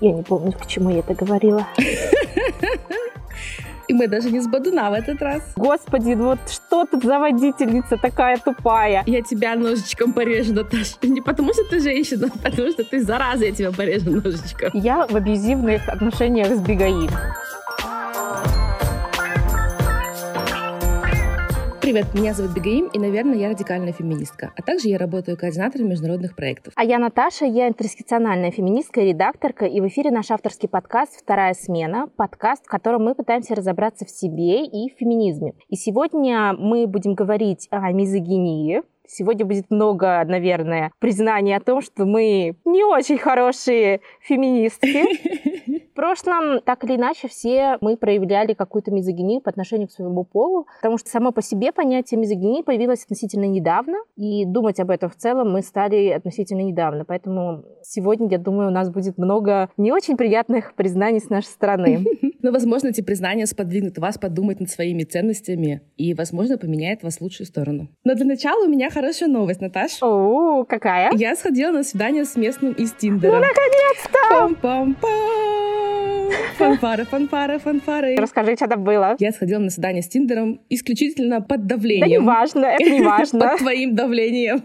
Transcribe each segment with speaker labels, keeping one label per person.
Speaker 1: Я не помню, к чему я это говорила.
Speaker 2: И мы даже не с Бадуна в этот раз.
Speaker 1: Господи, ну вот что тут за водительница такая тупая?
Speaker 2: Я тебя ножичком порежу, Наташа. Не потому, что ты женщина, а потому что ты зараза, я тебя порежу ножичком.
Speaker 1: Я в абьюзивных отношениях с Бегаим.
Speaker 2: Привет, меня зовут Бегаим, и, наверное, я радикальная феминистка. А также я работаю координатором международных проектов.
Speaker 1: А я Наташа, я интерсекциональная феминистка и редакторка, и в эфире наш авторский подкаст «Вторая смена», подкаст, в котором мы пытаемся разобраться в себе и в феминизме. И сегодня мы будем говорить о мизогинии, Сегодня будет много, наверное, признаний о том, что мы не очень хорошие феминистки. В прошлом, так или иначе, все мы проявляли какую-то мизогинию по отношению к своему полу, потому что само по себе понятие мизогинии появилось относительно недавно, и думать об этом в целом мы стали относительно недавно. Поэтому сегодня, я думаю, у нас будет много не очень приятных признаний с нашей стороны.
Speaker 2: Но, возможно, эти признания сподвигнут вас подумать над своими ценностями и, возможно, поменяет вас в лучшую сторону. Но для начала у меня хорошая новость, Наташ.
Speaker 1: О, какая?
Speaker 2: Я сходила на свидание с местным из Тиндера.
Speaker 1: Ну, наконец-то!
Speaker 2: Пам-пам-пам! Фанфары, фанфары, фанфары.
Speaker 1: Расскажи, что там было.
Speaker 2: Я сходила на свидание с Тиндером исключительно под давлением. Да
Speaker 1: не важно, это не важно.
Speaker 2: Под твоим давлением.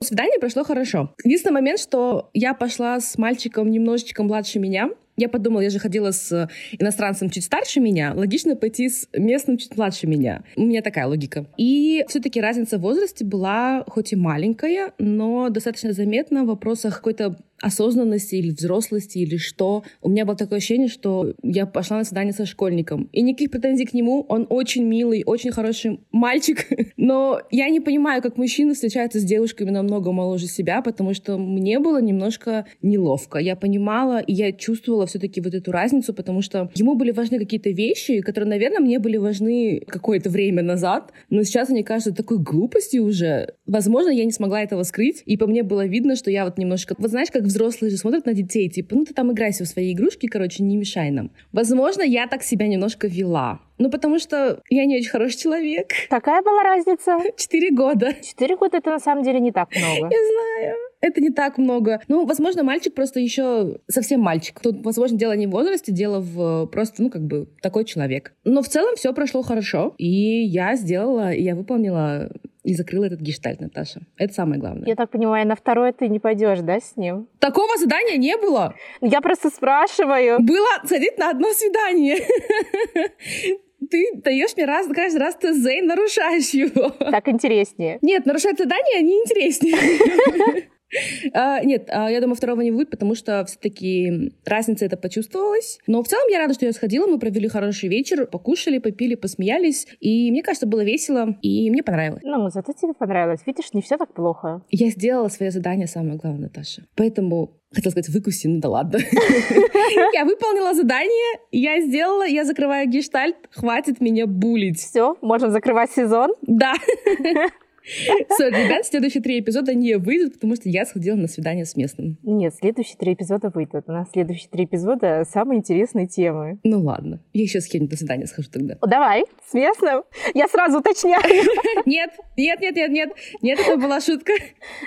Speaker 2: Свидание прошло хорошо. Единственный момент, что я пошла с мальчиком немножечко младше меня, я подумала, я же ходила с иностранцем чуть старше меня, логично пойти с местным чуть младше меня. У меня такая логика. И все-таки разница в возрасте была хоть и маленькая, но достаточно заметна в вопросах какой-то осознанности или взрослости или что. У меня было такое ощущение, что я пошла на свидание со школьником. И никаких претензий к нему. Он очень милый, очень хороший мальчик. Но я не понимаю, как мужчины встречаются с девушками намного моложе себя, потому что мне было немножко неловко. Я понимала и я чувствовала все-таки вот эту разницу, потому что ему были важны какие-то вещи, которые, наверное, мне были важны какое-то время назад, но сейчас они кажутся такой глупостью уже. Возможно, я не смогла этого скрыть, и по мне было видно, что я вот немножко... Вот знаешь, как взрослые же смотрят на детей, типа, ну ты там играйся в свои игрушки, короче, не мешай нам. Возможно, я так себя немножко вела. Ну, потому что я не очень хороший человек.
Speaker 1: Какая была разница?
Speaker 2: Четыре года.
Speaker 1: Четыре года — это на самом деле не так много.
Speaker 2: Я знаю. Это не так много. Ну, возможно, мальчик просто еще совсем мальчик. Тут, возможно, дело не в возрасте, дело в просто, ну, как бы, такой человек. Но в целом все прошло хорошо. И я сделала, я выполнила и закрыла этот гештальт, Наташа. Это самое главное.
Speaker 1: Я так понимаю, на второе ты не пойдешь, да, с ним?
Speaker 2: Такого задания не было.
Speaker 1: Я просто спрашиваю.
Speaker 2: Было сходить на одно свидание. Ты даешь мне раз, каждый раз ТЗ и нарушаешь его.
Speaker 1: Так интереснее.
Speaker 2: Нет, нарушать задание не интереснее. А, нет, а, я думаю, второго не будет, потому что все-таки разница это почувствовалась. Но в целом я рада, что я сходила, мы провели хороший вечер, покушали, попили, посмеялись. И мне кажется, было весело, и мне понравилось.
Speaker 1: Ну, зато тебе понравилось. Видишь, не все так плохо.
Speaker 2: Я сделала свое задание, самое главное, Наташа. Поэтому Хотела сказать, выкуси, ну да ладно. Я выполнила задание, я сделала, я закрываю гештальт, хватит меня булить.
Speaker 1: Все, можем закрывать сезон?
Speaker 2: Да. Все, ребят, следующие три эпизода не выйдут, потому что я сходила на свидание с местным.
Speaker 1: Нет, следующие три эпизода выйдут. У нас следующие три эпизода самые интересные темы.
Speaker 2: Ну ладно, я еще с кем-нибудь на свидание схожу тогда.
Speaker 1: Давай, с местным. Я сразу уточняю.
Speaker 2: Нет, нет, нет, нет, нет. Нет, это была шутка.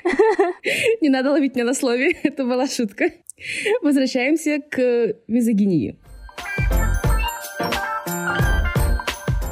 Speaker 2: Не надо ловить меня на слове. Это была шутка. Возвращаемся к мизогинии.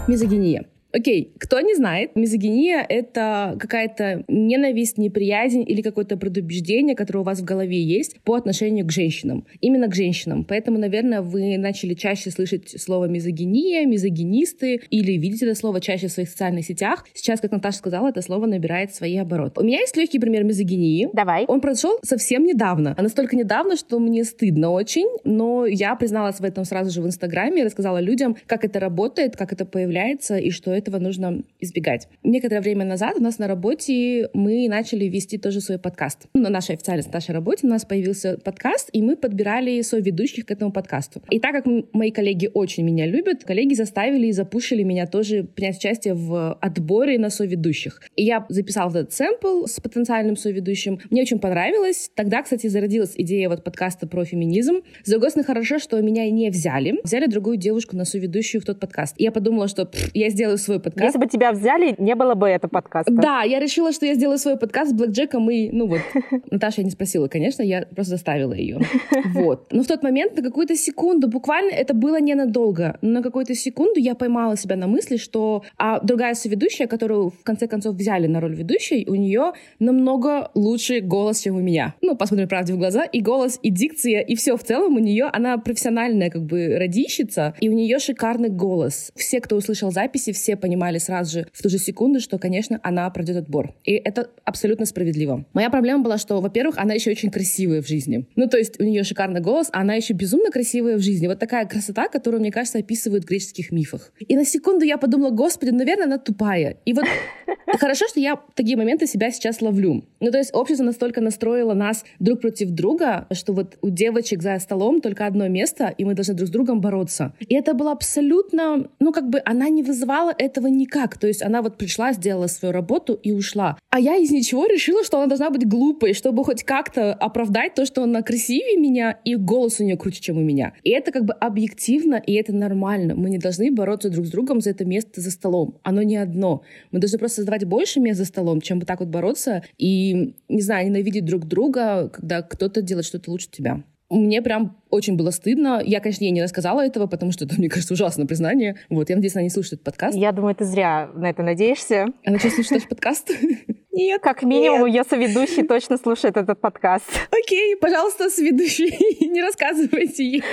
Speaker 2: Мизогиния. Окей, кто не знает, мизогиния — это какая-то ненависть, неприязнь или какое-то предубеждение, которое у вас в голове есть по отношению к женщинам. Именно к женщинам. Поэтому, наверное, вы начали чаще слышать слово мизогиния, мизогинисты или видите это слово чаще в своих социальных сетях. Сейчас, как Наташа сказала, это слово набирает свои обороты. У меня есть легкий пример мизогинии.
Speaker 1: Давай.
Speaker 2: Он произошел совсем недавно. А настолько недавно, что мне стыдно очень, но я призналась в этом сразу же в Инстаграме и рассказала людям, как это работает, как это появляется и что это этого нужно избегать. Некоторое время назад у нас на работе мы начали вести тоже свой подкаст. На нашей официальной нашей работе у нас появился подкаст, и мы подбирали соведущих к этому подкасту. И так как мои коллеги очень меня любят, коллеги заставили и запушили меня тоже принять участие в отборе на соведущих. И я записала этот сэмпл с потенциальным соведущим. Мне очень понравилось. Тогда, кстати, зародилась идея вот подкаста про феминизм. С хорошо, что меня не взяли. Взяли другую девушку на соведущую в тот подкаст. И я подумала, что я сделаю свой свой подкаст.
Speaker 1: Если бы тебя взяли, не было бы этого подкаста.
Speaker 2: Да, я решила, что я сделаю свой подкаст с Блэк Джеком и, ну вот, Наташа я не спросила, конечно, я просто заставила ее. Вот. Но в тот момент на какую-то секунду, буквально это было ненадолго, но на какую-то секунду я поймала себя на мысли, что а другая соведущая, которую в конце концов взяли на роль ведущей, у нее намного лучший голос, чем у меня. Ну, посмотрим правде в глаза, и голос, и дикция, и все в целом у нее, она профессиональная как бы радищица, и у нее шикарный голос. Все, кто услышал записи, все понимали сразу же в ту же секунду, что, конечно, она пройдет отбор. И это абсолютно справедливо. Моя проблема была, что, во-первых, она еще очень красивая в жизни. Ну, то есть у нее шикарный голос, а она еще безумно красивая в жизни. Вот такая красота, которую, мне кажется, описывают в греческих мифах. И на секунду я подумала, господи, наверное, она тупая. И вот хорошо, что я такие моменты себя сейчас ловлю. Ну, то есть общество настолько настроило нас друг против друга, что вот у девочек за столом только одно место, и мы должны друг с другом бороться. И это было абсолютно, ну, как бы она не вызывала этого никак. То есть она вот пришла, сделала свою работу и ушла. А я из ничего решила, что она должна быть глупой, чтобы хоть как-то оправдать то, что она красивее меня, и голос у нее круче, чем у меня. И это как бы объективно, и это нормально. Мы не должны бороться друг с другом за это место за столом. Оно не одно. Мы должны просто создавать больше мест за столом, чем вот так вот бороться и, не знаю, ненавидеть друг друга, когда кто-то делает что-то лучше тебя. Мне прям очень было стыдно. Я, конечно, ей не рассказала этого, потому что это, мне кажется, ужасное признание. Вот, я надеюсь, она не слушает этот подкаст.
Speaker 1: Я думаю, ты зря на это надеешься.
Speaker 2: Она что, слушает наш подкаст?
Speaker 1: Нет. Как минимум, ее соведущий точно слушает этот подкаст.
Speaker 2: Окей, пожалуйста, соведущий, не рассказывайте ей.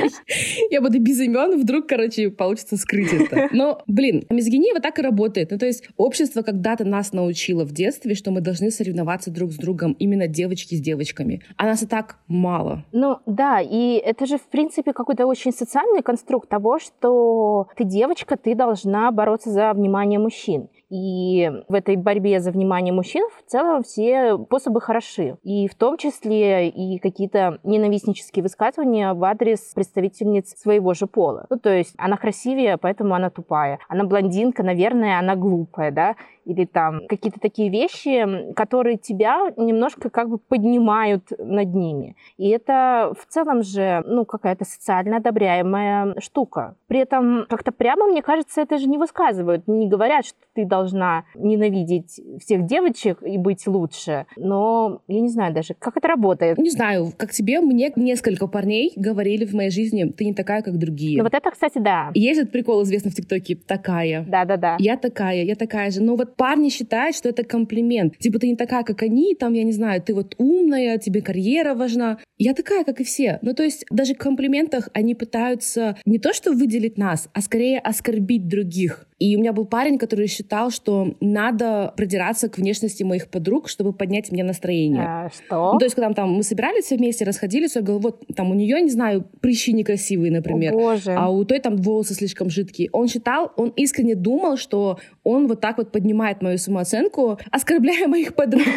Speaker 2: Я буду без имен, вдруг, короче, получится скрыть это. Но, блин, мизогиния вот так и работает. Ну, то есть общество когда-то нас научило в детстве, что мы должны соревноваться друг с другом, именно девочки с девочками. А нас и так мало.
Speaker 1: Ну, да, и это же, в принципе, какой-то очень социальный конструкт того, что ты девочка, ты должна бороться за внимание мужчин. И в этой борьбе за внимание мужчин в целом все способы хороши. И в том числе и какие-то ненавистнические высказывания в адрес представительниц своего же пола. Ну, то есть она красивее, поэтому она тупая. Она блондинка, наверное, она глупая, да? или там какие-то такие вещи, которые тебя немножко как бы поднимают над ними. И это в целом же, ну, какая-то социально одобряемая штука. При этом как-то прямо, мне кажется, это же не высказывают, не говорят, что ты должна ненавидеть всех девочек и быть лучше. Но я не знаю даже, как это работает.
Speaker 2: Не знаю, как тебе, мне несколько парней говорили в моей жизни, ты не такая, как другие.
Speaker 1: Ну вот это, кстати, да.
Speaker 2: Есть этот прикол известный в ТикТоке, такая.
Speaker 1: Да-да-да.
Speaker 2: Я такая, я такая же. Но вот парни считают, что это комплимент. Типа ты не такая, как они, там, я не знаю, ты вот умная, тебе карьера важна. Я такая, как и все. Ну, то есть даже в комплиментах они пытаются не то, что выделить нас, а скорее оскорбить других. И у меня был парень, который считал, что надо продираться к внешности моих подруг, чтобы поднять мне настроение.
Speaker 1: А, что?
Speaker 2: Ну, то есть, когда там, мы собирались все вместе, расходились, я говорю, вот там у нее, не знаю, прыщи некрасивые, например.
Speaker 1: О, боже.
Speaker 2: А у той там волосы слишком жидкие. Он считал, он искренне думал, что он вот так вот поднимает мою самооценку, оскорбляя моих подруг.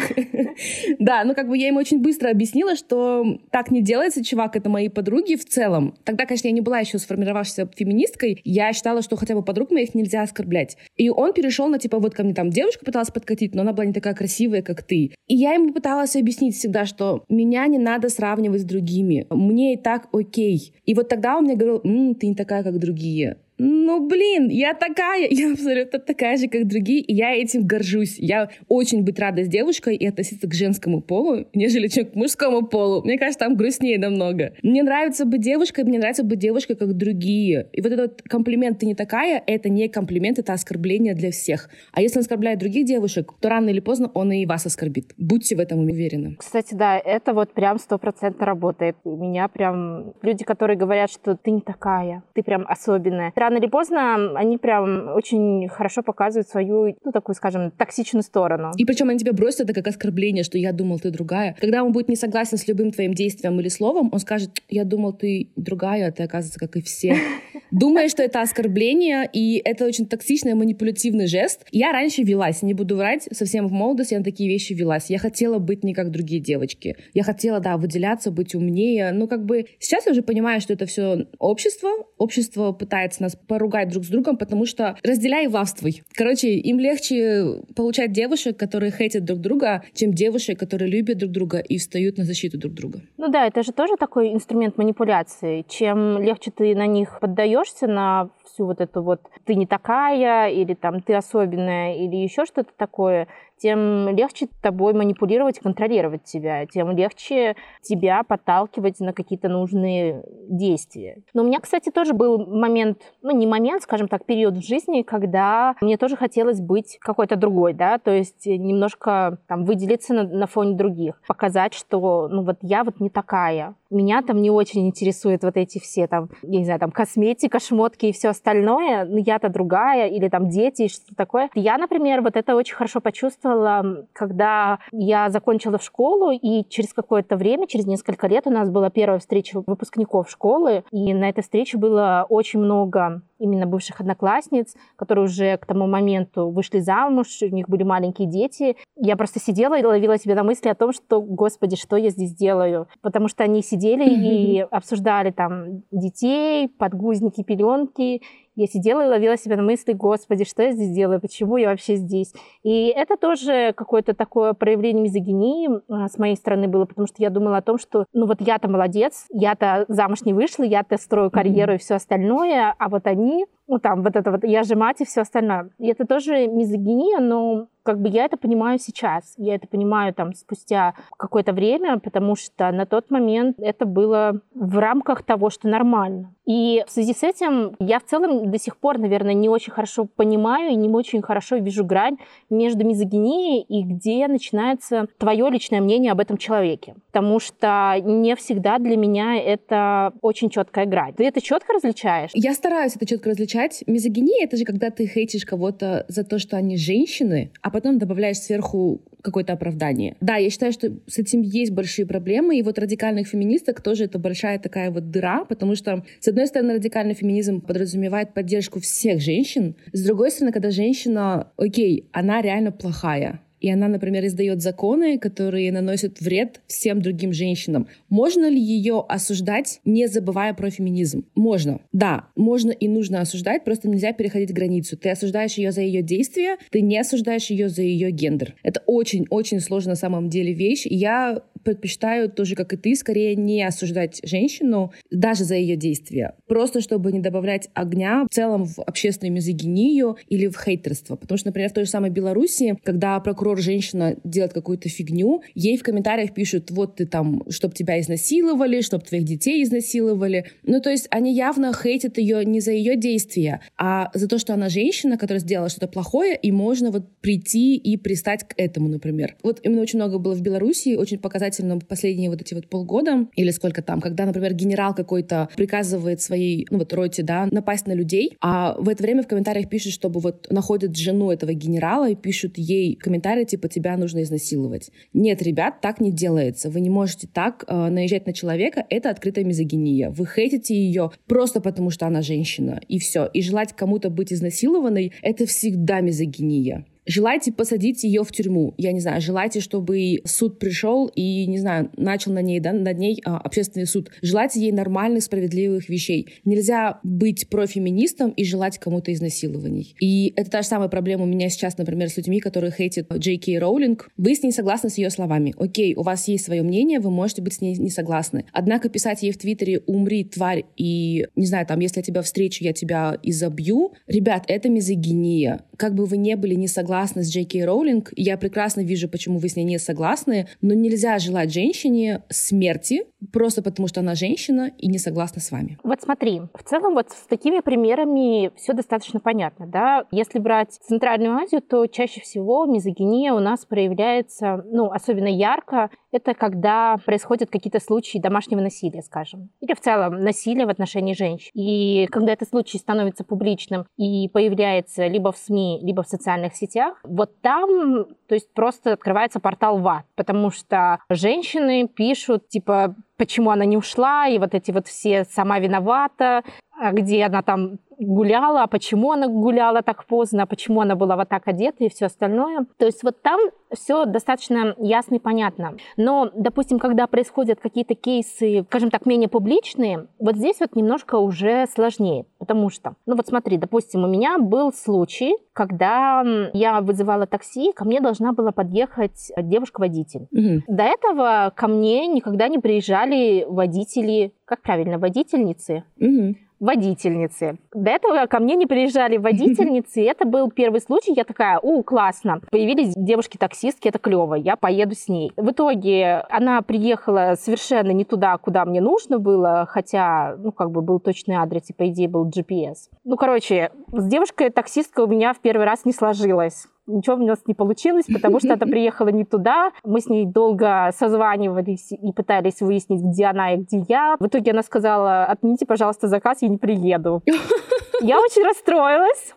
Speaker 2: Да, ну как бы я ему очень быстро объяснила, что так не делается, чувак, это мои подруги в целом. Тогда, конечно, я не была еще сформировавшейся феминисткой, я считала, что хотя бы подруг моих нельзя оскорблять. И он перешел на типа, вот ко мне там девушка пыталась подкатить, но она была не такая красивая, как ты. И я ему пыталась объяснить всегда, что меня не надо сравнивать с другими. Мне и так окей. И вот тогда он мне говорил, М, ты не такая, как другие ну, блин, я такая, я абсолютно такая же, как другие, и я этим горжусь. Я очень быть рада с девушкой и относиться к женскому полу, нежели чем к мужскому полу. Мне кажется, там грустнее намного. Мне нравится быть девушкой, мне нравится быть девушкой, как другие. И вот этот комплимент «ты не такая» — это не комплимент, это оскорбление для всех. А если он оскорбляет других девушек, то рано или поздно он и вас оскорбит. Будьте в этом уверены.
Speaker 1: Кстати, да, это вот прям стопроцентно работает. У меня прям люди, которые говорят, что ты не такая, ты прям особенная рано или поздно они прям очень хорошо показывают свою, ну, такую, скажем, токсичную сторону.
Speaker 2: И причем они тебя бросят это как оскорбление, что я думал, ты другая. Когда он будет не согласен с любым твоим действием или словом, он скажет, я думал, ты другая, а ты, оказывается, как и все. Думая, что это оскорбление, и это очень токсичный, манипулятивный жест. Я раньше велась, не буду врать, совсем в молодости я на такие вещи велась. Я хотела быть не как другие девочки. Я хотела, да, выделяться, быть умнее. Ну, как бы сейчас я уже понимаю, что это все общество, общество пытается нас поругать друг с другом, потому что разделяй и властвуй. Короче, им легче получать девушек, которые хейтят друг друга, чем девушек, которые любят друг друга и встают на защиту друг друга.
Speaker 1: Ну да, это же тоже такой инструмент манипуляции. Чем легче ты на них поддаешься, на всю вот эту вот ты не такая, или там ты особенная, или еще что-то такое, тем легче тобой манипулировать, контролировать тебя, тем легче тебя подталкивать на какие-то нужные действия. Но у меня, кстати, тоже был момент, ну не момент, скажем так, период в жизни, когда мне тоже хотелось быть какой-то другой, да, то есть немножко там выделиться на, на фоне других, показать, что ну вот я вот не такая, меня там не очень интересуют вот эти все там, я не знаю, там косметика, шмотки и все остальное, но я-то другая, или там дети и что такое. Я, например, вот это очень хорошо почувствовала, когда я закончила в школу, и через какое-то время, через несколько лет у нас была первая встреча выпускников школы, и на этой встрече было очень много именно бывших одноклассниц, которые уже к тому моменту вышли замуж, у них были маленькие дети. Я просто сидела и ловила себя на мысли о том, что, господи, что я здесь делаю? Потому что они сидели и обсуждали там детей, подгузники, пеленки, я сидела и ловила себя на мысли, господи, что я здесь делаю, почему я вообще здесь. И это тоже какое-то такое проявление мизогинии а, с моей стороны было, потому что я думала о том, что, ну вот я-то молодец, я-то замуж не вышла, я-то строю карьеру mm-hmm. и все остальное, а вот они, ну там вот это вот, я же мать и все остальное. И это тоже мизогиния, но как бы я это понимаю сейчас, я это понимаю там спустя какое-то время, потому что на тот момент это было в рамках того, что нормально. И в связи с этим я в целом до сих пор, наверное, не очень хорошо понимаю и не очень хорошо вижу грань между мизогинией и где начинается твое личное мнение об этом человеке. Потому что не всегда для меня это очень четкая грань. Ты это четко различаешь?
Speaker 2: Я стараюсь это четко различать. Мизогиния — это же когда ты хейтишь кого-то за то, что они женщины, а потом добавляешь сверху какое-то оправдание. Да, я считаю, что с этим есть большие проблемы, и вот радикальных феминисток тоже это большая такая вот дыра, потому что, с одной стороны, радикальный феминизм подразумевает поддержку всех женщин, с другой стороны, когда женщина, окей, она реально плохая, и она, например, издает законы, которые наносят вред всем другим женщинам. Можно ли ее осуждать, не забывая про феминизм? Можно. Да, можно и нужно осуждать, просто нельзя переходить границу. Ты осуждаешь ее за ее действия, ты не осуждаешь ее за ее гендер. Это очень-очень сложно на самом деле вещь. Я предпочитаю тоже, как и ты, скорее не осуждать женщину даже за ее действия. Просто чтобы не добавлять огня в целом в общественную мизогинию или в хейтерство. Потому что, например, в той же самой Беларуси, когда прокурор женщина делает какую-то фигню, ей в комментариях пишут, вот ты там, чтоб тебя изнасиловали, чтоб твоих детей изнасиловали. Ну, то есть они явно хейтят ее не за ее действия, а за то, что она женщина, которая сделала что-то плохое, и можно вот прийти и пристать к этому, например. Вот именно очень много было в Беларуси, очень показать обязательно последние вот эти вот полгода или сколько там, когда, например, генерал какой-то приказывает своей, ну вот роте, да, напасть на людей, а в это время в комментариях пишут, чтобы вот находят жену этого генерала и пишут ей комментарии типа «тебя нужно изнасиловать». Нет, ребят, так не делается. Вы не можете так э, наезжать на человека. Это открытая мизогиния. Вы хейтите ее просто потому, что она женщина. И все. И желать кому-то быть изнасилованной — это всегда мизогиния. Желаете посадить ее в тюрьму. Я не знаю, желаете, чтобы суд пришел и, не знаю, начал на ней, да, над ней а, общественный суд. Желайте ей нормальных, справедливых вещей. Нельзя быть профеминистом и желать кому-то изнасилований. И это та же самая проблема у меня сейчас, например, с людьми, которые хейтят Джей Кей Роулинг. Вы с ней согласны с ее словами. Окей, у вас есть свое мнение, вы можете быть с ней не согласны. Однако писать ей в Твиттере «умри, тварь», и, не знаю, там, если я тебя встречу, я тебя изобью. Ребят, это мизогиния. Как бы вы не были не согласны согласна с Джей Кей Роулинг. Я прекрасно вижу, почему вы с ней не согласны, но нельзя желать женщине смерти просто потому, что она женщина и не согласна с вами.
Speaker 1: Вот смотри, в целом вот с такими примерами все достаточно понятно, да. Если брать Центральную Азию, то чаще всего мизогиния у нас проявляется, ну, особенно ярко, это когда происходят какие-то случаи домашнего насилия, скажем, или в целом насилия в отношении женщин. И когда этот случай становится публичным и появляется либо в СМИ, либо в социальных сетях, вот там, то есть просто открывается портал ВАД, потому что женщины пишут, типа, почему она не ушла, и вот эти вот все «сама виновата», а где она там гуляла, а почему она гуляла так поздно, а почему она была вот так одета и все остальное. То есть вот там все достаточно ясно и понятно. Но, допустим, когда происходят какие-то кейсы, скажем так, менее публичные, вот здесь вот немножко уже сложнее, потому что, ну вот смотри, допустим, у меня был случай, когда я вызывала такси, ко мне должна была подъехать девушка-водитель. Угу. До этого ко мне никогда не приезжали водители, как правильно, водительницы. Угу водительницы. До этого ко мне не приезжали водительницы, и это был первый случай. Я такая, у, классно. Появились девушки-таксистки, это клево, я поеду с ней. В итоге она приехала совершенно не туда, куда мне нужно было, хотя, ну, как бы был точный адрес, и по идее был GPS. Ну, короче, с девушкой-таксисткой у меня в первый раз не сложилось ничего у нас не получилось, потому что это приехала не туда. Мы с ней долго созванивались и пытались выяснить, где она и где я. В итоге она сказала, отмените, пожалуйста, заказ, я не приеду. Я очень расстроилась.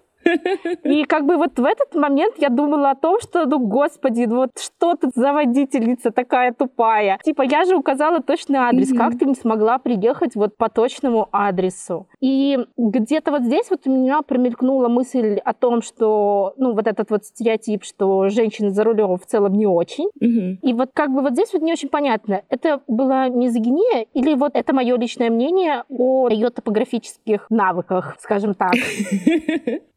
Speaker 1: И как бы вот в этот момент я думала о том, что, ну, господи, ну вот что тут за водительница такая тупая? Типа, я же указала точный адрес, mm-hmm. как ты не смогла приехать вот по точному адресу? И где-то вот здесь вот у меня промелькнула мысль о том, что, ну, вот этот вот стереотип, что женщины за рулем в целом не очень. Mm-hmm. И вот как бы вот здесь вот не очень понятно, это была мизогиния или вот это мое личное мнение о ее топографических навыках, скажем так.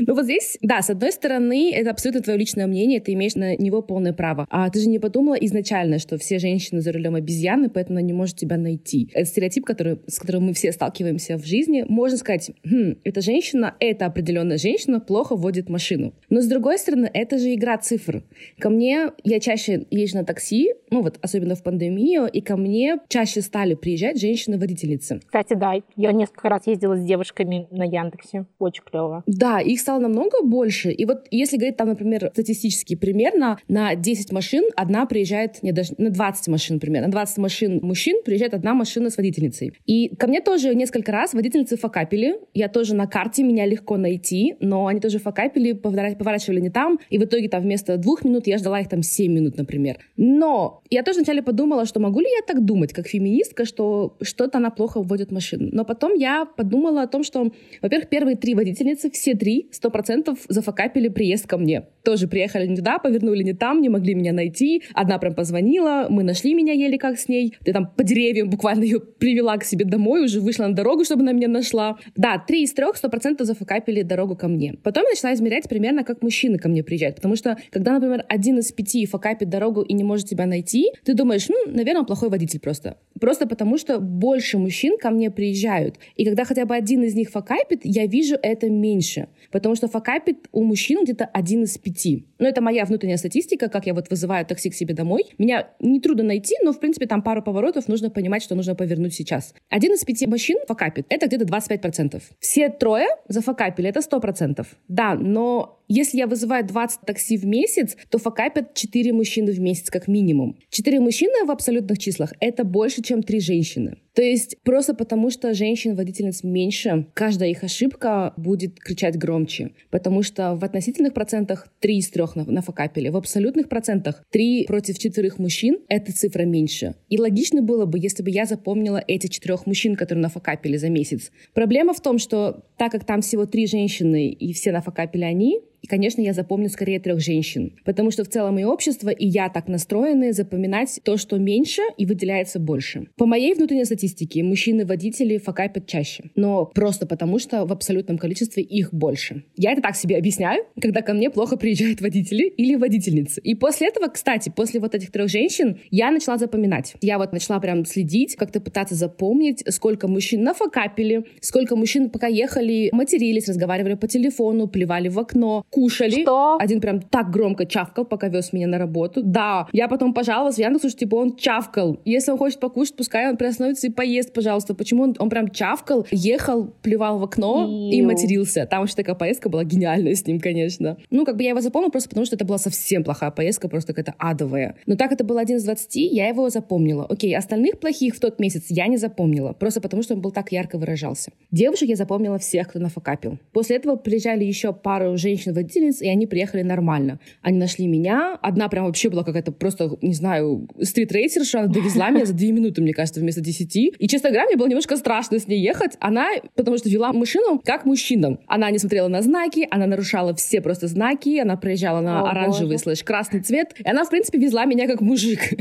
Speaker 2: Ну вот здесь, да, с одной стороны, это абсолютно твое личное мнение, ты имеешь на него полное право. А ты же не подумала изначально, что все женщины за рулем обезьяны, поэтому она не может тебя найти. Это стереотип, который, с которым мы все сталкиваемся в жизни. Можно сказать, хм, эта женщина, эта определенная женщина плохо водит машину. Но с другой стороны, это же игра цифр. Ко мне, я чаще езжу на такси, ну вот, особенно в пандемию, и ко мне чаще стали приезжать женщины-водительницы.
Speaker 1: Кстати, да, я несколько раз ездила с девушками на Яндексе. Очень клево.
Speaker 2: Да, их стало намного больше. И вот если говорить там, например, статистически, примерно на 10 машин одна приезжает, не, даже на 20 машин примерно, на 20 машин мужчин приезжает одна машина с водительницей. И ко мне тоже несколько раз водительницы факапили. Я тоже на карте, меня легко найти, но они тоже факапили, поворачивали не там, и в итоге там вместо двух минут я ждала их там 7 минут, например. Но я тоже вначале подумала, что могу ли я так думать, как феминистка, что что-то она плохо вводит машину. Но потом я подумала о том, что, во-первых, первые три водительницы, все три сто процентов зафакапили приезд ко мне. Тоже приехали не туда, повернули не там, не могли меня найти. Одна прям позвонила, мы нашли меня еле как с ней. Ты там по деревьям буквально ее привела к себе домой, уже вышла на дорогу, чтобы она меня нашла. Да, три из трех сто процентов зафакапили дорогу ко мне. Потом я начала измерять примерно, как мужчины ко мне приезжают. Потому что, когда, например, один из пяти факапит дорогу и не может тебя найти, ты думаешь, ну, наверное, он плохой водитель просто. Просто потому, что больше мужчин ко мне приезжают. И когда хотя бы один из них факапит, я вижу это меньше потому что факапит у мужчин где-то один из пяти. Но это моя внутренняя статистика, как я вот вызываю такси к себе домой. Меня нетрудно найти, но, в принципе, там пару поворотов нужно понимать, что нужно повернуть сейчас. Один из пяти мужчин факапит. Это где-то 25%. Все трое зафакапили. Это 100%. Да, но если я вызываю 20 такси в месяц, то факапят 4 мужчины в месяц как минимум. 4 мужчины в абсолютных числах — это больше, чем 3 женщины. То есть просто потому, что женщин-водительниц меньше, каждая их ошибка будет кричать громче. Потому что в относительных процентах 3 из 3 нафакапили, в абсолютных процентах 3 против 4 мужчин — эта цифра меньше. И логично было бы, если бы я запомнила эти четырех мужчин, которые нафакапили за месяц. Проблема в том, что так как там всего 3 женщины и все нафакапили они, и, конечно, я запомню скорее трех женщин, потому что в целом и общество, и я так настроены запоминать то, что меньше и выделяется больше. По моей внутренней статистике, мужчины-водители факапят чаще, но просто потому, что в абсолютном количестве их больше. Я это так себе объясняю, когда ко мне плохо приезжают водители или водительницы. И после этого, кстати, после вот этих трех женщин, я начала запоминать. Я вот начала прям следить, как-то пытаться запомнить, сколько мужчин нафакапили, сколько мужчин пока ехали, матерились, разговаривали по телефону, плевали в окно, кушали.
Speaker 1: Что?
Speaker 2: Один прям так громко чавкал, пока вез меня на работу. Да, я потом пожаловалась в Яндексу, что типа он чавкал. Если он хочет покушать, пускай он приостановится и поест, пожалуйста. Почему он, он прям чавкал, ехал, плевал в окно Ил. и матерился. Там вообще такая поездка была гениальная с ним, конечно. Ну, как бы я его запомнила просто потому, что это была совсем плохая поездка, просто какая-то адовая. Но так это был один из 20, я его запомнила. Окей, остальных плохих в тот месяц я не запомнила, просто потому что он был так ярко выражался. Девушек я запомнила всех, кто нафакапил. После этого приезжали еще пару женщин в водительниц, и они приехали нормально. Они нашли меня. Одна прям вообще была какая-то просто, не знаю, стритрейсерша. Она довезла меня за две минуты, мне кажется, вместо десяти. И, честно говоря, мне было немножко страшно с ней ехать. Она, потому что вела машину как мужчина. Она не смотрела на знаки, она нарушала все просто знаки, она проезжала на О, оранжевый слэш красный цвет. И она, в принципе, везла меня как мужик.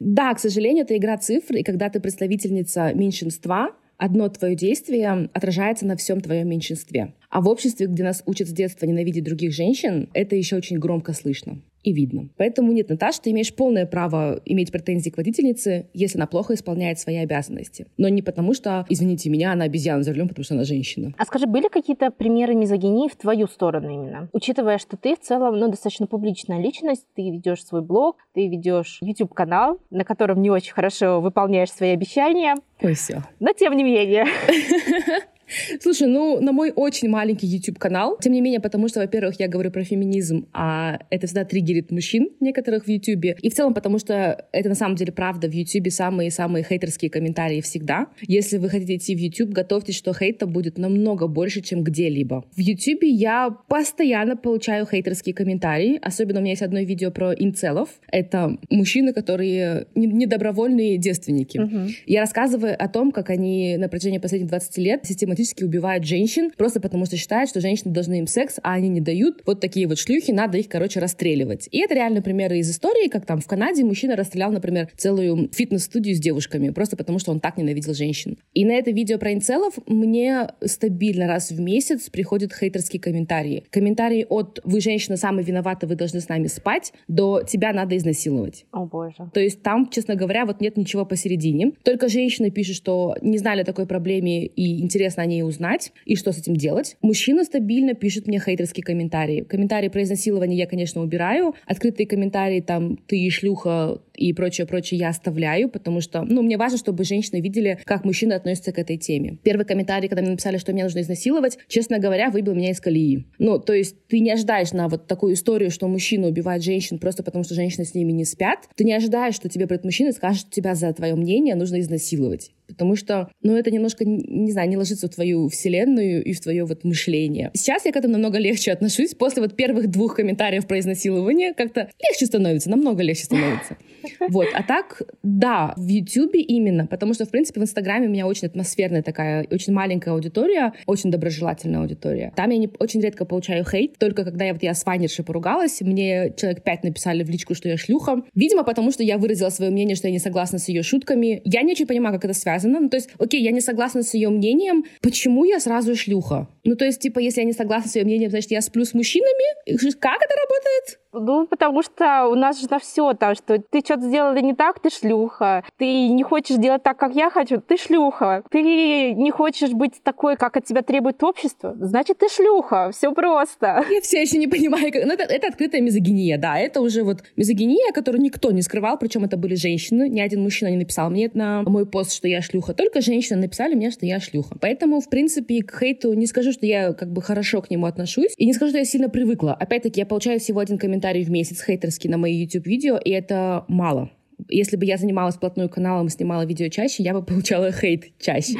Speaker 2: Да, к сожалению, это игра цифр, и когда ты представительница меньшинства, одно твое действие отражается на всем твоем меньшинстве. А в обществе, где нас учат с детства ненавидеть других женщин, это еще очень громко слышно и видно. Поэтому нет, Наташа, ты имеешь полное право иметь претензии к водительнице, если она плохо исполняет свои обязанности. Но не потому, что, извините меня, она обезьяна за рулем, потому что она женщина.
Speaker 1: А скажи, были какие-то примеры мизогинии в твою сторону именно? Учитывая, что ты в целом, ну, достаточно публичная личность, ты ведешь свой блог, ты ведешь YouTube-канал, на котором не очень хорошо выполняешь свои обещания.
Speaker 2: Ой, все.
Speaker 1: Но тем не менее.
Speaker 2: Слушай, ну, на мой очень маленький YouTube-канал, тем не менее, потому что, во-первых, я говорю про феминизм, а это всегда триггерит мужчин некоторых в YouTube, и в целом потому что это на самом деле правда, в YouTube самые-самые хейтерские комментарии всегда. Если вы хотите идти в YouTube, готовьтесь, что хейта будет намного больше, чем где-либо. В YouTube я постоянно получаю хейтерские комментарии, особенно у меня есть одно видео про инцелов. Это мужчины, которые недобровольные девственники. Uh-huh. Я рассказываю о том, как они на протяжении последних 20 лет систематически систематически убивают женщин просто потому, что считают, что женщины должны им секс, а они не дают. Вот такие вот шлюхи, надо их, короче, расстреливать. И это реально примеры из истории, как там в Канаде мужчина расстрелял, например, целую фитнес-студию с девушками, просто потому что он так ненавидел женщин. И на это видео про инцелов мне стабильно раз в месяц приходят хейтерские комментарии. Комментарии от «Вы, женщина, самый виноваты, вы должны с нами спать», до «Тебя надо изнасиловать».
Speaker 1: О, боже.
Speaker 2: То есть там, честно говоря, вот нет ничего посередине. Только женщины пишут, что не знали о такой проблеме и интересно, они ней узнать и что с этим делать. Мужчина стабильно пишет мне хейтерские комментарии. Комментарии про изнасилование я, конечно, убираю. Открытые комментарии там «ты шлюха» и прочее, прочее я оставляю, потому что, ну, мне важно, чтобы женщины видели, как мужчины относятся к этой теме. Первый комментарий, когда мне написали, что меня нужно изнасиловать, честно говоря, выбил меня из колеи. Ну, то есть ты не ожидаешь на вот такую историю, что мужчина убивает женщин просто потому, что женщины с ними не спят. Ты не ожидаешь, что тебе придет мужчина и скажет, что тебя за твое мнение нужно изнасиловать. Потому что, ну, это немножко, не знаю, не ложится в твою вселенную и в твое вот мышление. Сейчас я к этому намного легче отношусь. После вот первых двух комментариев про изнасилование как-то легче становится, намного легче становится. Вот. А так, да, в Ютубе именно, потому что, в принципе, в Инстаграме у меня очень атмосферная такая, очень маленькая аудитория, очень доброжелательная аудитория. Там я не, очень редко получаю хейт, только когда я вот я с Ванершей поругалась, мне человек пять написали в личку, что я шлюха. Видимо, потому что я выразила свое мнение, что я не согласна с ее шутками. Я не очень понимаю, как это связано. Ну, то есть, окей, я не согласна с ее мнением, почему я сразу шлюха? Ну, то есть, типа, если я не согласна с ее мнением, значит, я сплю с мужчинами? Как это работает?
Speaker 1: Ну, потому что у нас же на все там, что ты что-то сделала не так, ты шлюха. Ты не хочешь делать так, как я хочу, ты шлюха. Ты не хочешь быть такой, как от тебя требует общество, значит, ты шлюха. Все просто.
Speaker 2: Я все еще не понимаю, как... Ну, это, это открытая мизогиния, да. Это уже вот мизогиния, которую никто не скрывал, причем это были женщины. Ни один мужчина не написал мне на мой пост, что я шлюха. Только женщины написали мне, что я шлюха. Поэтому, в принципе, к хейту не скажу, что я как бы хорошо к нему отношусь. И не скажу, что я сильно привыкла. Опять-таки, я получаю всего один комментарий комментарий в месяц хейтерский на мои YouTube-видео, и это мало. Если бы я занималась плотной каналом и снимала видео чаще, я бы получала хейт чаще.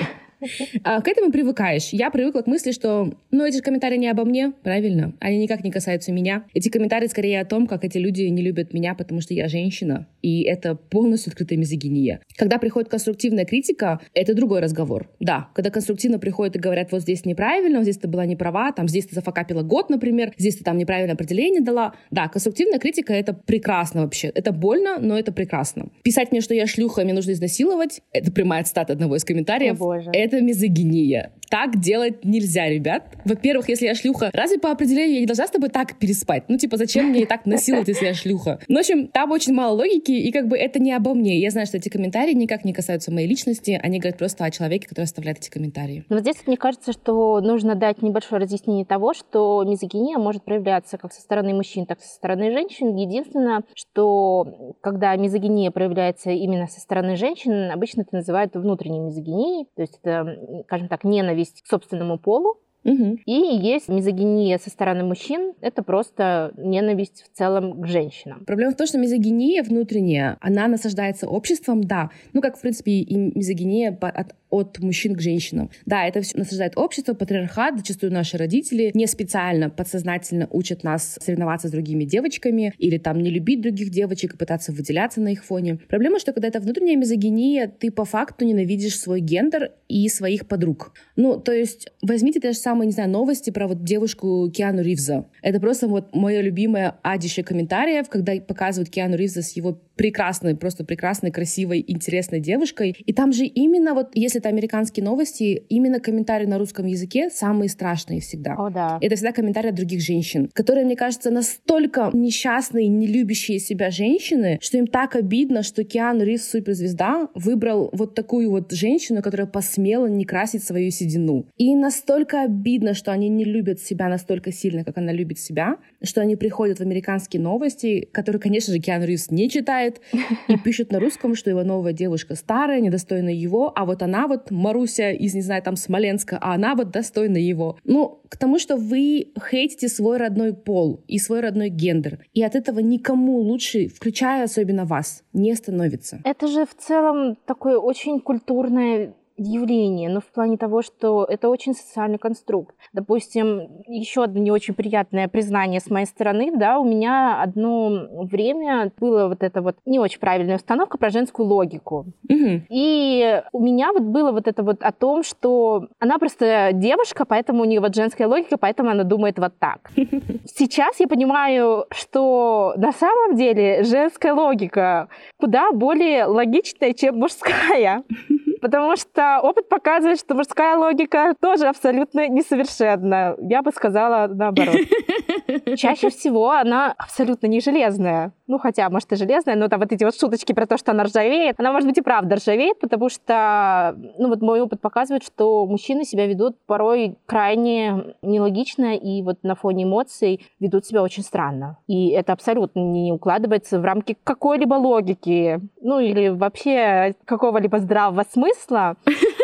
Speaker 2: А, к этому привыкаешь. Я привыкла к мысли, что, ну, эти комментарии не обо мне, правильно? Они никак не касаются меня. Эти комментарии скорее о том, как эти люди не любят меня, потому что я женщина. И это полностью открытая мизогиния. Когда приходит конструктивная критика, это другой разговор. Да, когда конструктивно приходят и говорят, вот здесь неправильно, вот здесь ты была не права, там здесь ты зафакапила год, например, здесь ты там неправильное определение дала. Да, конструктивная критика — это прекрасно вообще. Это больно, но это прекрасно. Писать мне, что я шлюха, мне нужно изнасиловать, это прямая цитата одного из комментариев.
Speaker 1: О, боже.
Speaker 2: Это это мизогиния. Так делать нельзя, ребят. Во-первых, если я шлюха, разве по определению я не должна с тобой так переспать? Ну, типа, зачем мне так насиловать, если я шлюха? Ну, в общем, там очень мало логики, и как бы это не обо мне. Я знаю, что эти комментарии никак не касаются моей личности, они говорят просто о человеке, который оставляет эти комментарии.
Speaker 1: Но вот здесь мне кажется, что нужно дать небольшое разъяснение того, что мизогиния может проявляться как со стороны мужчин, так и со стороны женщин. Единственное, что когда мизогиния проявляется именно со стороны женщин, обычно это называют внутренней мизогинией, то есть это скажем так, ненависть к собственному полу,
Speaker 2: Угу.
Speaker 1: И есть мизогиния со стороны мужчин, это просто ненависть в целом к женщинам.
Speaker 2: Проблема в том, что мизогиния внутренняя, она насаждается обществом, да. Ну, как, в принципе, и мизогиния от от мужчин к женщинам. Да, это все насаждает общество, патриархат, зачастую наши родители не специально, подсознательно учат нас соревноваться с другими девочками или там не любить других девочек и пытаться выделяться на их фоне. Проблема, что когда это внутренняя мизогиния, ты по факту ненавидишь свой гендер и своих подруг. Ну, то есть возьмите те же самые, не знаю, новости про вот девушку Киану Ривза. Это просто вот мое любимое адище комментариев, когда показывают Киану Ривза с его прекрасной, просто прекрасной, красивой, интересной девушкой. И там же именно вот, если это американские новости, именно комментарии на русском языке самые страшные всегда.
Speaker 1: О, да.
Speaker 2: Это всегда комментарии от других женщин, которые, мне кажется, настолько несчастные, не любящие себя женщины, что им так обидно, что Киану Ривз, суперзвезда, выбрал вот такую вот женщину, которая посмела не красить свою седину. И настолько обидно, что они не любят себя настолько сильно, как она любит себя, что они приходят в американские новости, которые, конечно же, Киану Ривз не читает, и пишут на русском, что его новая девушка старая, недостойна его, а вот она вот Маруся из, не знаю, там Смоленска, а она вот достойна его. Ну, к тому, что вы хейтите свой родной пол и свой родной гендер, и от этого никому лучше, включая особенно вас, не становится.
Speaker 1: Это же в целом такое очень культурное явление, но в плане того, что это очень социальный конструкт. Допустим, еще одно не очень приятное признание с моей стороны, да, у меня одно время было вот это вот не очень правильная установка про женскую логику.
Speaker 2: Угу.
Speaker 1: И у меня вот было вот это вот о том, что она просто девушка, поэтому у нее вот женская логика, поэтому она думает вот так. Сейчас я понимаю, что на самом деле женская логика куда более логичная, чем мужская. Потому что опыт показывает, что мужская логика тоже абсолютно несовершенна. Я бы сказала наоборот. Чаще всего она абсолютно не железная. Ну, хотя, может, и железная, но там вот эти вот шуточки про то, что она ржавеет, она, может быть, и правда ржавеет, потому что, ну, вот мой опыт показывает, что мужчины себя ведут порой крайне нелогично и вот на фоне эмоций ведут себя очень странно. И это абсолютно не укладывается в рамки какой-либо логики, ну, или вообще какого-либо здравого смысла.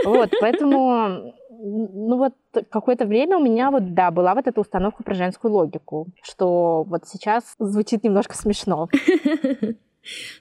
Speaker 1: Вот, поэтому ну вот какое-то время у меня вот, да, была вот эта установка про женскую логику, что вот сейчас звучит немножко смешно.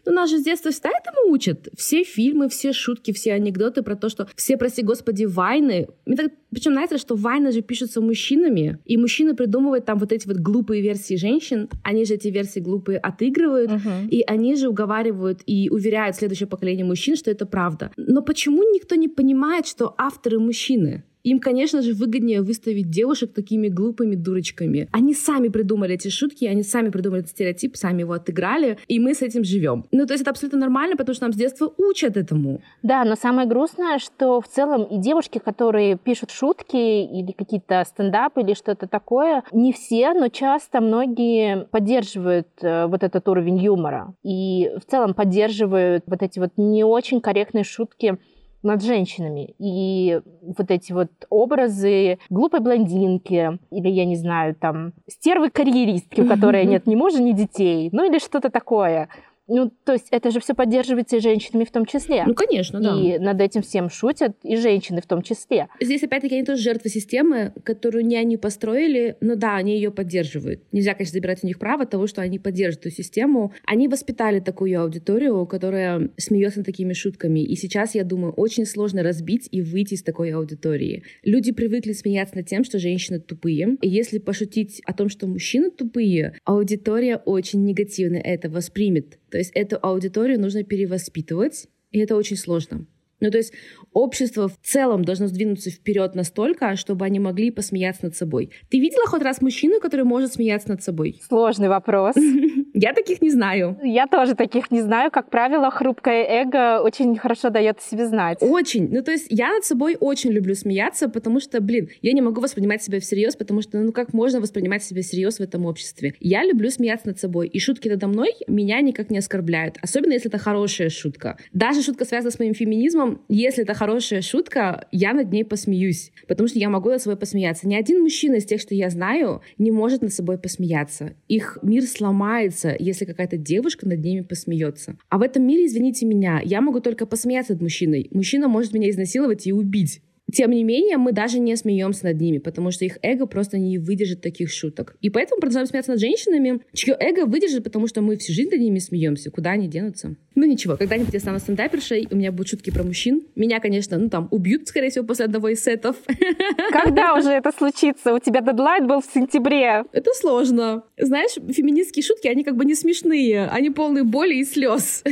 Speaker 2: Ну, нас же с детства всегда этому учат. Все фильмы, все шутки, все анекдоты про то, что все, прости господи, вайны. Причем знаете, что вайны же пишутся мужчинами, и мужчины придумывают там вот эти вот глупые версии женщин, они же эти версии глупые отыгрывают, uh-huh. и они же уговаривают и уверяют следующее поколение мужчин, что это правда. Но почему никто не понимает, что авторы мужчины? Им, конечно же, выгоднее выставить девушек такими глупыми дурочками. Они сами придумали эти шутки, они сами придумали этот стереотип, сами его отыграли, и мы с этим живем. Ну, то есть это абсолютно нормально, потому что нам с детства учат этому.
Speaker 1: Да, но самое грустное, что в целом и девушки, которые пишут шутки или какие-то стендапы или что-то такое, не все, но часто многие поддерживают э, вот этот уровень юмора. И в целом поддерживают вот эти вот не очень корректные шутки над женщинами. И вот эти вот образы глупой блондинки или, я не знаю, там, стервы-карьеристки, у которой нет ни мужа, ни детей, ну или что-то такое. Ну, то есть это же все поддерживается и женщинами в том числе.
Speaker 2: Ну, конечно, да.
Speaker 1: И над этим всем шутят и женщины в том числе.
Speaker 2: Здесь, опять-таки, они тоже жертвы системы, которую не они построили, но да, они ее поддерживают. Нельзя, конечно, забирать у них право того, что они поддерживают эту систему. Они воспитали такую аудиторию, которая смеется над такими шутками. И сейчас, я думаю, очень сложно разбить и выйти из такой аудитории. Люди привыкли смеяться над тем, что женщины тупые. И если пошутить о том, что мужчины тупые, аудитория очень негативно это воспримет. То есть эту аудиторию нужно перевоспитывать, и это очень сложно. Ну, то есть общество в целом должно сдвинуться вперед настолько, чтобы они могли посмеяться над собой. Ты видела хоть раз мужчину, который может смеяться над собой?
Speaker 1: Сложный вопрос.
Speaker 2: Я таких не знаю.
Speaker 1: Я тоже таких не знаю. Как правило, хрупкое эго очень хорошо дает себе знать.
Speaker 2: Очень. Ну, то есть я над собой очень люблю смеяться, потому что, блин, я не могу воспринимать себя всерьез, потому что, ну, как можно воспринимать себя всерьез в этом обществе? Я люблю смеяться над собой, и шутки надо мной меня никак не оскорбляют. Особенно, если это хорошая шутка. Даже шутка связана с моим феминизмом, если это хорошая шутка, я над ней посмеюсь, потому что я могу над собой посмеяться. Ни один мужчина из тех, что я знаю, не может над собой посмеяться. Их мир сломается, если какая-то девушка над ними посмеется. А в этом мире, извините меня, я могу только посмеяться над мужчиной. Мужчина может меня изнасиловать и убить. Тем не менее, мы даже не смеемся над ними, потому что их эго просто не выдержит таких шуток. И поэтому продолжаем смеяться над женщинами, чье эго выдержит, потому что мы всю жизнь над ними смеемся. Куда они денутся? Ну ничего, когда-нибудь я стану стендапершей, у меня будут шутки про мужчин. Меня, конечно, ну там убьют, скорее всего, после одного из сетов.
Speaker 1: Когда уже это случится? У тебя дедлайн был в сентябре.
Speaker 2: Это сложно. Знаешь, феминистские шутки, они как бы не смешные, они полные боли и слез.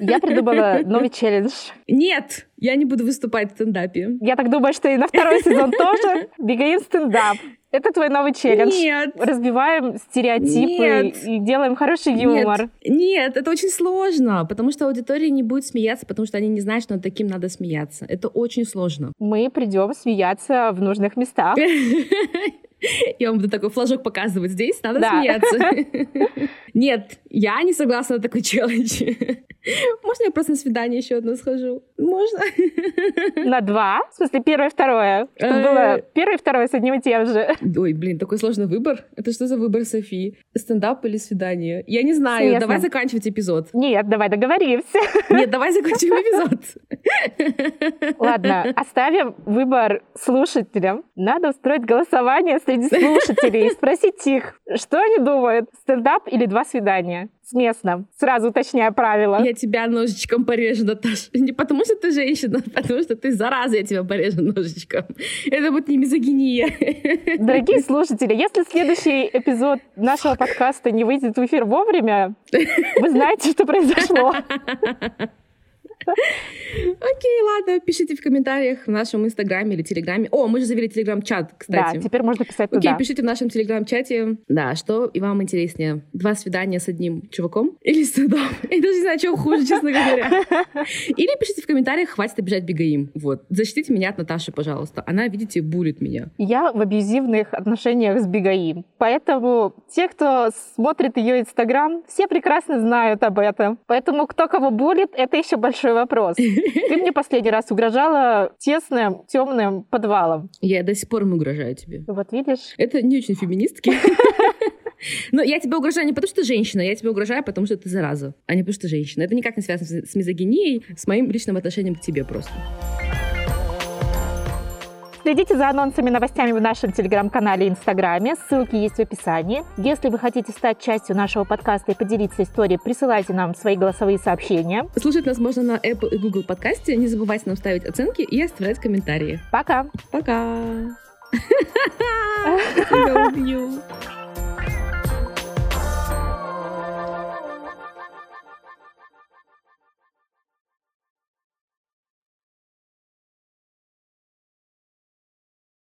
Speaker 1: Я придумала новый челлендж.
Speaker 2: Нет, я не буду выступать в стендапе.
Speaker 1: Я так думаю, что и на второй сезон тоже. Бегаем стендап. Это твой новый челлендж.
Speaker 2: Нет.
Speaker 1: Разбиваем стереотипы
Speaker 2: Нет.
Speaker 1: и делаем хороший юмор.
Speaker 2: Нет, нет, это очень сложно, потому что аудитория не будет смеяться, потому что они не знают, что над таким надо смеяться. Это очень сложно.
Speaker 1: Мы придем смеяться в нужных местах.
Speaker 2: Я вам буду такой флажок показывать. Здесь надо
Speaker 1: Да.
Speaker 2: смеяться. Нет, я не согласна на такой челлендж. Можно я просто на свидание еще одно схожу? Можно?
Speaker 1: На два. В смысле, первое и второе. Чтобы
Speaker 2: Э.
Speaker 1: было первое и второе с одним и тем же.
Speaker 2: Ой, блин, такой сложный выбор. Это что за выбор, Софии? Стендап или свидание? Я не знаю. Давай заканчивать эпизод.
Speaker 1: Нет, давай договоримся.
Speaker 2: Нет, давай закончим эпизод.
Speaker 1: Ладно, оставим выбор слушателям. Надо устроить голосование среди слушателей и спросить их, что они думают, стендап или два свидания. Сместно. Сразу уточняю правила.
Speaker 2: Я тебя ножичком порежу, Наташа. Не потому, что ты женщина, а потому что ты зараза, я тебя порежу ножичком. Это будет не мизогиния.
Speaker 1: Дорогие слушатели, если следующий эпизод нашего подкаста не выйдет в эфир вовремя, вы знаете, что произошло.
Speaker 2: Окей, ладно, пишите в комментариях в нашем инстаграме или телеграме. О, мы же завели телеграм-чат,
Speaker 1: Да,
Speaker 2: кстати.
Speaker 1: теперь можно писать
Speaker 2: Окей,
Speaker 1: туда.
Speaker 2: пишите в нашем телеграм-чате, да, что и вам интереснее. Два свидания с одним чуваком или стендап? Я даже не знаю, что хуже, честно говоря. Или пишите в комментариях, хватит обижать Бегаим. Вот. Защитите меня от Наташи, пожалуйста. Она, видите, булит меня.
Speaker 1: Я в абьюзивных отношениях с Бигаим. Поэтому те, кто смотрит ее инстаграм, все прекрасно знают об этом. Поэтому кто кого булит, это еще большой вопрос. Ты мне последний раз угрожала тесным, темным подвалом.
Speaker 2: Я до сих пор им угрожаю тебе.
Speaker 1: Вот видишь?
Speaker 2: Это не очень феминистки. Но я тебе угрожаю не потому, что ты женщина, я тебе угрожаю, потому что ты зараза, а не потому, что ты женщина. Это никак не связано с мизогинией, с моим личным отношением к тебе просто.
Speaker 1: Следите за анонсами и новостями в нашем телеграм-канале и инстаграме. Ссылки есть в описании. Если вы хотите стать частью нашего подкаста и поделиться историей, присылайте нам свои голосовые сообщения.
Speaker 2: Слушать нас можно на Apple и Google подкасте. Не забывайте нам ставить оценки и оставлять комментарии.
Speaker 1: Пока!
Speaker 2: Пока! Я убью.